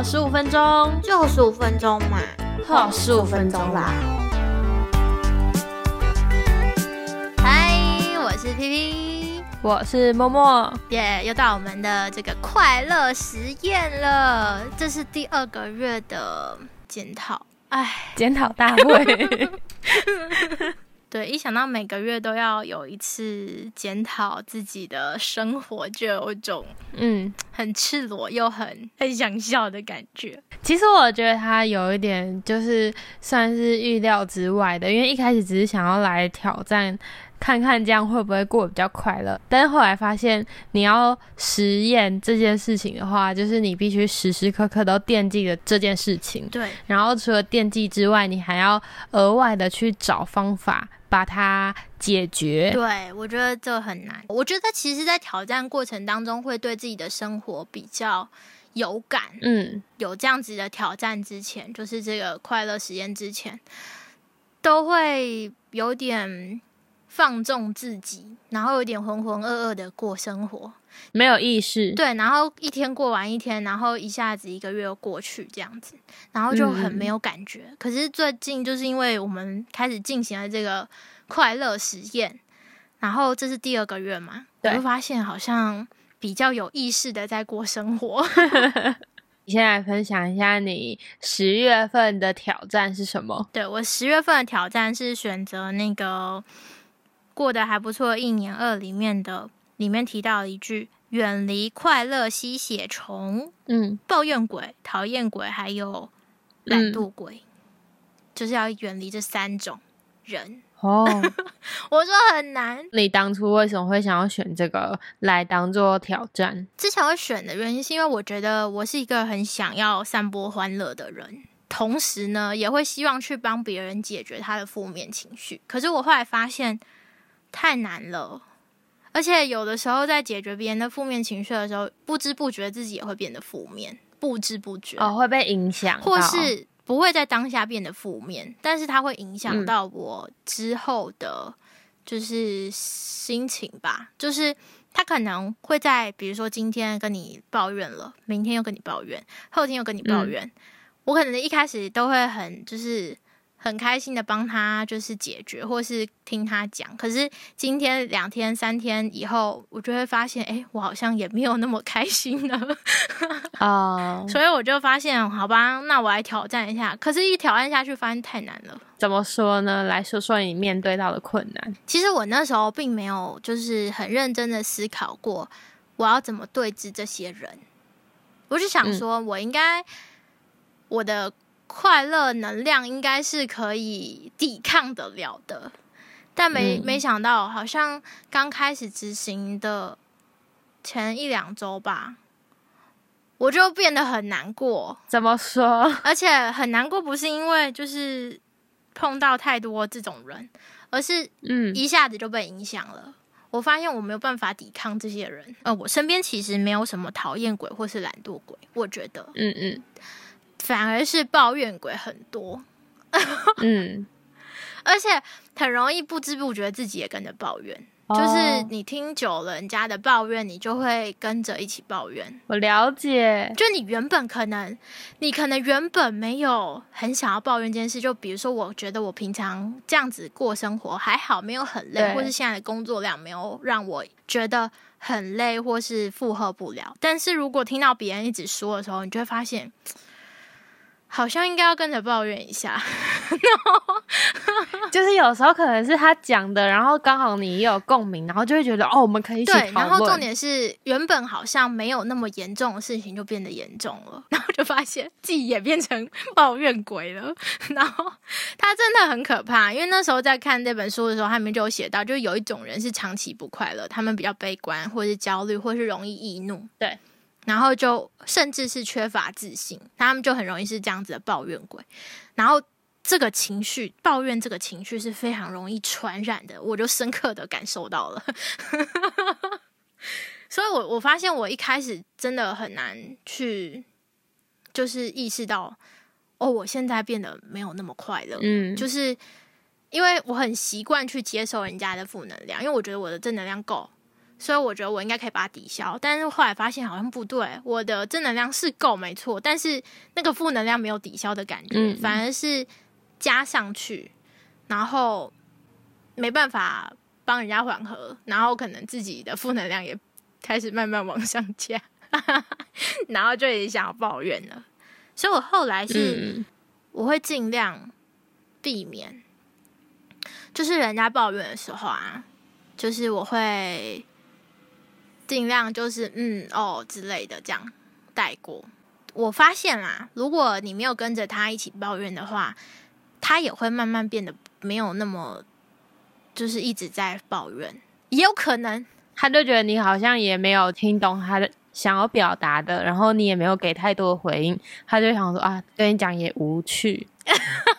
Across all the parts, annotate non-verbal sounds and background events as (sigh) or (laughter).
好十五分钟，就十五分钟嘛，好十五分钟啦。嗨，我是 P P，我是默默，耶，又到我们的这个快乐实验了，这是第二个月的检讨，哎，检讨大会。(laughs) 对，一想到每个月都要有一次检讨自己的生活，就有一种嗯很赤裸又很很想笑的感觉。其实我觉得他有一点就是算是预料之外的，因为一开始只是想要来挑战，看看这样会不会过得比较快乐。但是后来发现，你要实验这件事情的话，就是你必须时时刻刻都惦记着这件事情。对，然后除了惦记之外，你还要额外的去找方法。把它解决。对，我觉得这很难。我觉得其实，在挑战过程当中，会对自己的生活比较有感。嗯，有这样子的挑战之前，就是这个快乐实验之前，都会有点放纵自己，然后有点浑浑噩噩的过生活，没有意识。对，然后一天过完一天，然后一下子一个月又过去，这样子，然后就很没有感觉。可是最近，就是因为我们开始进行了这个。快乐实验，然后这是第二个月嘛，我就发现好像比较有意识的在过生活。(laughs) 你先来分享一下你十月份的挑战是什么？对我十月份的挑战是选择那个过得还不错一年二里面的，里面提到一句：远离快乐吸血虫，嗯，抱怨鬼、讨厌鬼，还有懒惰鬼，就是要远离这三种人。哦，(laughs) 我说很难。你当初为什么会想要选这个来当做挑战？之前我选的原因是因为我觉得我是一个很想要散播欢乐的人，同时呢也会希望去帮别人解决他的负面情绪。可是我后来发现太难了，而且有的时候在解决别人的负面情绪的时候，不知不觉自己也会变得负面，不知不觉哦会被影响，或是。不会在当下变得负面，但是它会影响到我之后的，就是心情吧。就是他可能会在，比如说今天跟你抱怨了，明天又跟你抱怨，后天又跟你抱怨。我可能一开始都会很就是。很开心的帮他就是解决，或是听他讲。可是今天两天三天以后，我就会发现，哎，我好像也没有那么开心了啊。(laughs) 所以我就发现，好吧，那我来挑战一下。可是，一挑战下去，发现太难了。怎么说呢？来说说你面对到的困难。其实我那时候并没有就是很认真的思考过，我要怎么对峙这些人。我是想说，我应该我的。快乐能量应该是可以抵抗得了的，但没没想到，好像刚开始执行的前一两周吧，我就变得很难过。怎么说？而且很难过，不是因为就是碰到太多这种人，而是嗯，一下子就被影响了。我发现我没有办法抵抗这些人。呃，我身边其实没有什么讨厌鬼或是懒惰鬼，我觉得，嗯嗯。反而是抱怨鬼很多，嗯，(laughs) 而且很容易不知不觉自己也跟着抱怨，就是你听久了人家的抱怨，你就会跟着一起抱怨。我了解，就你原本可能，你可能原本没有很想要抱怨这件事，就比如说，我觉得我平常这样子过生活还好，没有很累，或是现在的工作量没有让我觉得很累，或是负荷不了。但是如果听到别人一直说的时候，你就会发现。好像应该要跟着抱怨一下，(laughs) 就是有时候可能是他讲的，然后刚好你也有共鸣，然后就会觉得哦，我们可以对。然后重点是，原本好像没有那么严重的事情，就变得严重了，然后就发现自己也变成抱怨鬼了。(laughs) 然后他真的很可怕，因为那时候在看这本书的时候，他们就有写到，就有一种人是长期不快乐，他们比较悲观，或是焦虑，或是容易易怒。对。然后就甚至是缺乏自信，他们就很容易是这样子的抱怨鬼。然后这个情绪，抱怨这个情绪是非常容易传染的，我就深刻的感受到了。(laughs) 所以我我发现我一开始真的很难去，就是意识到哦，我现在变得没有那么快乐。嗯，就是因为我很习惯去接受人家的负能量，因为我觉得我的正能量够。所以我觉得我应该可以把它抵消。但是后来发现好像不对，我的正能量是够没错，但是那个负能量没有抵消的感觉，嗯反而是加上去，然后没办法帮人家缓和，然后可能自己的负能量也开始慢慢往上加，(laughs) 然后就也想要抱怨了。所以我后来是。嗯我会尽量避免，就是人家抱怨的时候啊，就是我会尽量就是嗯哦之类的这样带过。我发现啦，如果你没有跟着他一起抱怨的话，他也会慢慢变得没有那么就是一直在抱怨，也有可能他就觉得你好像也没有听懂他的想要表达的，然后你也没有给太多回应，他就想说啊，跟你讲也无趣，(laughs)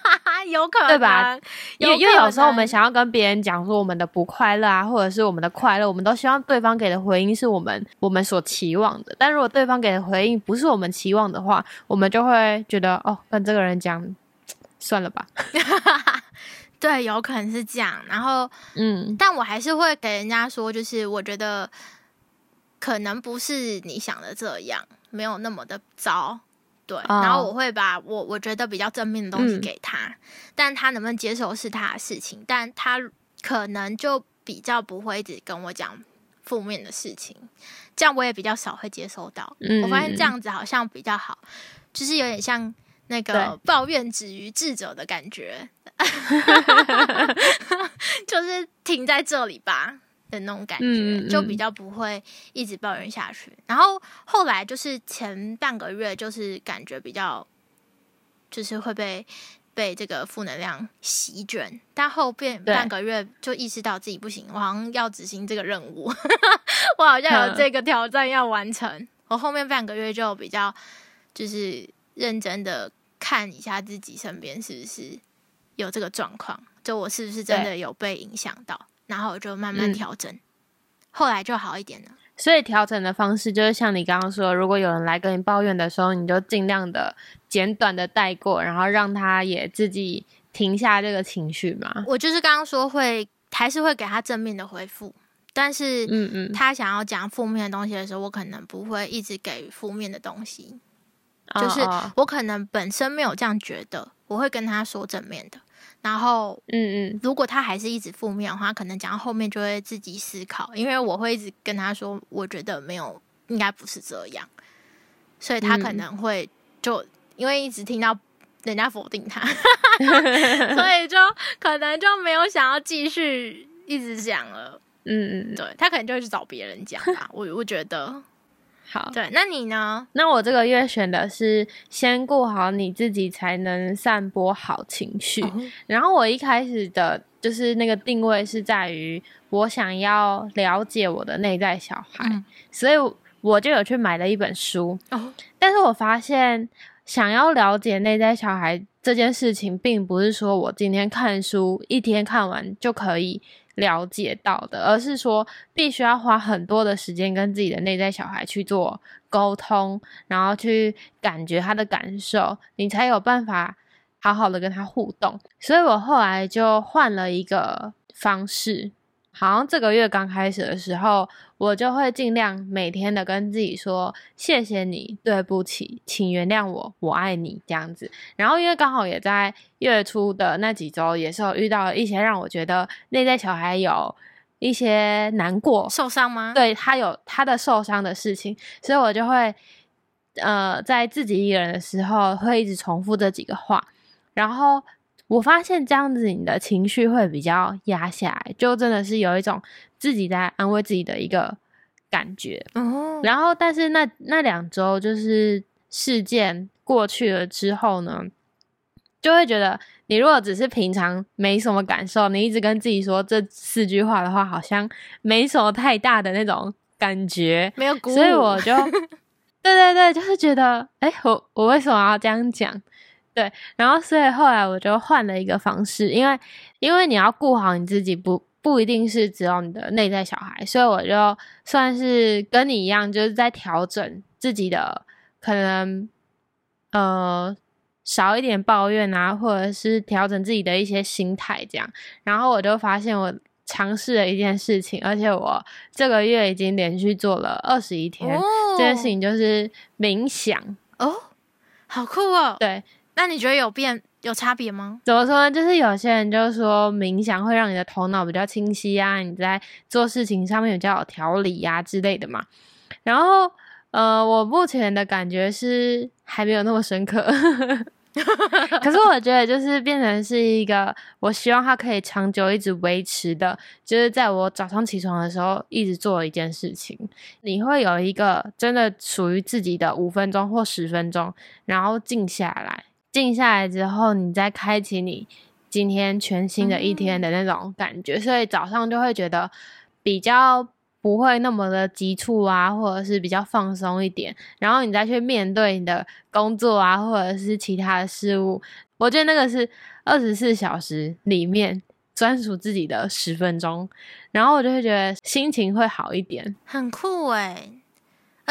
有可能对吧？因为因为有时候我们想要跟别人讲说我们的不快乐啊，或者是我们的快乐，我们都希望对方给的回应是我们我们所期望的。但如果对方给的回应不是我们期望的话，我们就会觉得哦，跟这个人讲算了吧。(laughs) 对，有可能是这样。然后嗯但我还是会给人家说，就是我觉得可能不是你想的这样，没有那么的糟。对，哦。然后我会把我我觉得比较正面的东西嗯。给他，但他能不能接受是他的事情，但他可能就比较不会一直跟我讲负面的事情，这样我也比较少会接收到。嗯我发现这样子好像比较好，就是有点像那个抱怨止于智者的感觉，(laughs) 就是停在这里吧的那种感觉，嗯嗯嗯就比较不会一直抱怨下去。然后后来就是前半个月，就是感觉比较，就是会被。被这个负能量席卷，但后边半个月就意识到自己不行，我好像要执行这个任务，(laughs) 我好像有嗯这个挑战要完成。我后面半个月就比较就是认真的看一下自己身边是不是有这个状况，就我是不是真的有被影响到，然后我就慢慢嗯调整，后来就好一点了。所以调整的方式就是像你刚刚说，如果有人来跟你抱怨的时候，你就尽量的简短的带过，然后让他也自己停下这个情绪嘛。我就是刚刚说会还是会给他正面的回复，但是嗯嗯，他想要讲负面的东西的时候，我可能不会一直给负面的东西，就是我可能本身没有这样觉得，我会跟他说正面的。然后，嗯嗯。如果他还是一直负面的话，可能讲到后面就会自己思考，因为我会一直跟他说，我觉得没有，应该不是这样，所以他可嗯。能会就因为一直听到人家否定他，(laughs) 所以就可能就没有想要继续一直讲了。嗯嗯，对他可能就会去找别人讲吧，我我觉得。好。对，那你呢？那我这个月选的是先顾好你自己，才能散播好情绪。哦 (laughs) 然后我一开始的就是那个定位是在于我想要了解我的内在小孩，嗯所以我就有去买了一本书。哦，但是我发现，想要了解内在小孩这件事情，并不是说我今天看书一天看完就可以了解到的，而是说必须要花很多的时间跟自己的内在小孩去做沟通，然后去感觉他的感受，你才有办法好好的跟他互动。所以我后来就换了一个方式，好像这个月刚开始的时候，我就会尽量每天的跟自己说谢谢你，对不起，请原谅我，我爱你这样子。然后因为刚好也在月初的那几周，也是有遇到一些让我觉得内在小孩有一些难过，受伤吗？，对他有他的受伤的事情，所以我就会呃在自己一个人的时候会一直重复这几个话，然后我发现这样子你的情绪会比较压下来，就真的是有一种自己在安慰自己的一个感觉。哦，然后，但是那那两周就是事件过去了之后呢，就会觉得你如果只是平常没什么感受，你一直跟自己说这四句话的话，好像没什么太大的那种感觉，没有鼓舞，所以我就，(laughs) 对对对，就是觉得，哎，我我为什么要这样讲？对，然后所以后来我就换了一个方式，因为因为你要顾好你自己，不不一定是只有你的内在小孩，所以我就算是跟你一样，就是在调整自己的可能，呃。少一点抱怨啊，或者是调整自己的一些心态，这样。然后我就发现我尝试了一件事情，而且我这个月已经连续做了二十一天。这件事情就是冥想哦，好酷哦。对，那你觉得有变有差别吗？怎么说呢？就是有些人就说冥想会让你的头脑比较清晰啊，你在做事情上面比较有条理呀之类的嘛。然后，呃，我目前的感觉是还没有那么深刻。(laughs) 可是我觉得，就是变成是一个，我希望它可以长久一直维持的，就是在我早上起床的时候一直做一件事情。你会有一个真的属于自己的五分钟或十分钟，然后静下来，静下来之后，你再开启你今天全新的一天的那种感觉。所以早上就会觉得比较。不会那么的急促啊，或者是比较放松一点，然后你再去面对你的工作啊，或者是其他的事物。我觉得那个是二十四小时里面专属自己的十分钟，然后我就会觉得心情会好一点，很酷诶。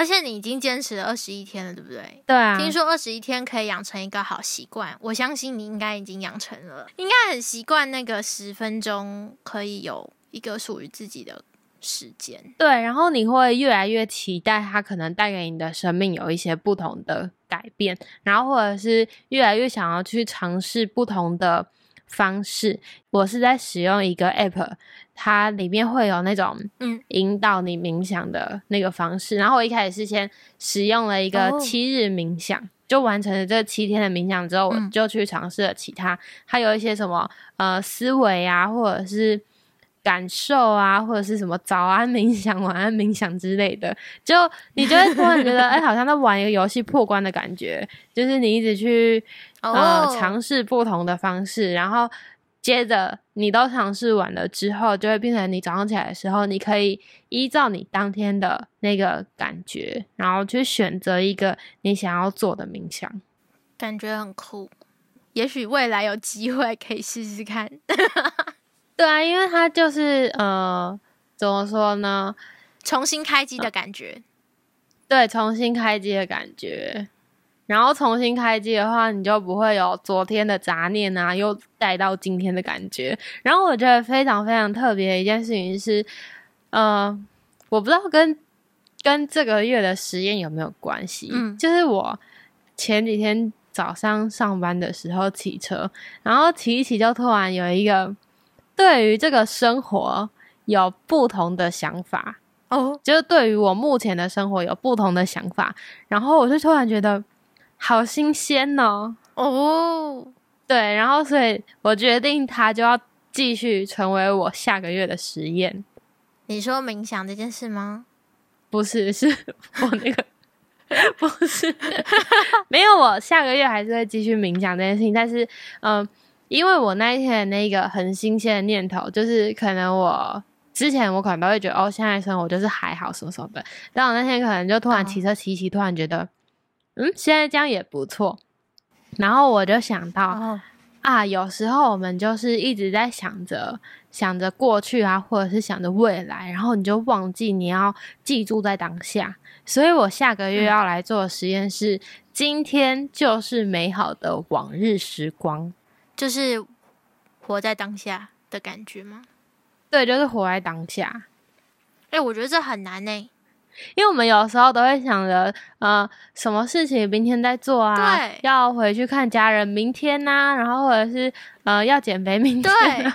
而且你已经坚持了二十一天了，对不对？对啊。听说二十一天可以养成一个好习惯，我相信你应该已经养成了，应该很习惯那个十分钟可以有一个属于自己的。时间对，然后你会越来越期待它可能带给你的生命有一些不同的改变，然后或者是越来越想要去尝试不同的方式。我是在使用一个 app，它里面会有那种嗯引导你冥想的那个方式。然后我一开始是先使用了一个七日冥想，就完成了这七天的冥想之后，我就去尝试了其他，还有一些什么呃思维啊，或者是。感受啊，或者是什么早安冥想、晚安冥想之类的，就你就会突然觉得，(laughs) 哎，好像在玩一个游戏破关的感觉。就是你一直去呃尝试不同的方式，然后接着你都尝试完了之后，就会变成你早上起来的时候，你可以依照你当天的那个感觉，然后去选择一个你想要做的冥想，感觉很酷。也许未来有机会可以试试看。(laughs) 对啊，因为它就是呃，怎么说呢？重新开机的感觉。对，重新开机的感觉。然后重新开机的话，你就不会有昨天的杂念啊，又带到今天的感觉。然后我觉得非常非常特别的一件事情是，呃，我不知道跟跟这个月的实验有没有关系。嗯，就是我前几天早上上班的时候骑车，然后骑一骑就突然有一个。对于这个生活有不同的想法哦，就是对于我目前的生活有不同的想法，然后我就突然觉得好新鲜哦哦，对，然后所以我决定它就要继续成为我下个月的实验。你说冥想这件事吗？不是，是我那个 (laughs) 不是，没有，我下个月还是会继续冥想这件事情，但是嗯。因为我那一天的那个很新鲜的念头，就是可能我之前我可能都会觉得哦，现在生活就是还好什么什么的，但我那天可能就突然骑车骑骑，突然觉得，嗯，现在这样也不错。然后我就想到啊，有时候我们就是一直在想着想着过去啊，或者是想着未来，然后你就忘记你要记住在当下。所以我下个月要来做的实验是，今天就是美好的往日时光。就是活在当下的感觉吗？对，就是活在当下。哎，我觉得这很难呢，因为我们有时候都会想着，呃，什么事情明天再做啊？对，要回去看家人明天呐，然后或者是呃要减肥明天。对，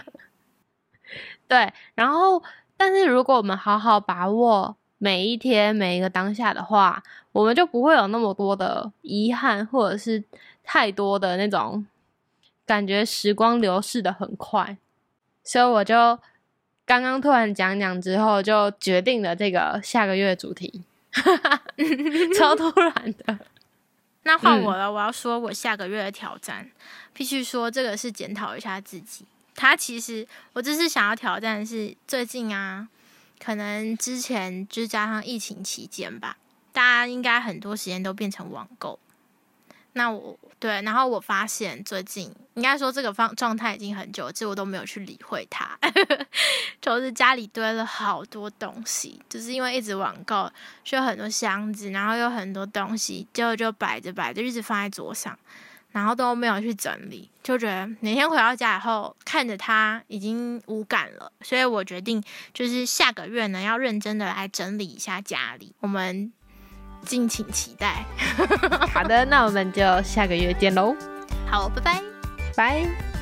(laughs) 对。然后，但是如果我们好好把握每一天每一个当下的话，我们就不会有那么多的遗憾，或者是太多的那种。感觉时光流逝的很快，所以我就刚刚突然讲讲之后，就决定了这个下个月主题，(laughs) 超突然的。那换我了，我要说我下个月的挑战，必须说这个是检讨一下自己。他其实我这次想要挑战的是最近啊，可能之前就加上疫情期间吧，大家应该很多时间都变成网购。那我对然后我发现最近应该说这个方状态已经很久其实我都没有去理会它 (laughs) 就是家里堆了好多东西就是因为一直网购需要很多箱子然后有很多东西就就摆着摆着一直放在桌上然后都没有去整理就觉得哪天回到家以后看着它已经无感了所以我决定就是下个月呢要认真的来整理一下家里。我们敬请期待。好的那我们就下个月见喽。好拜拜。拜。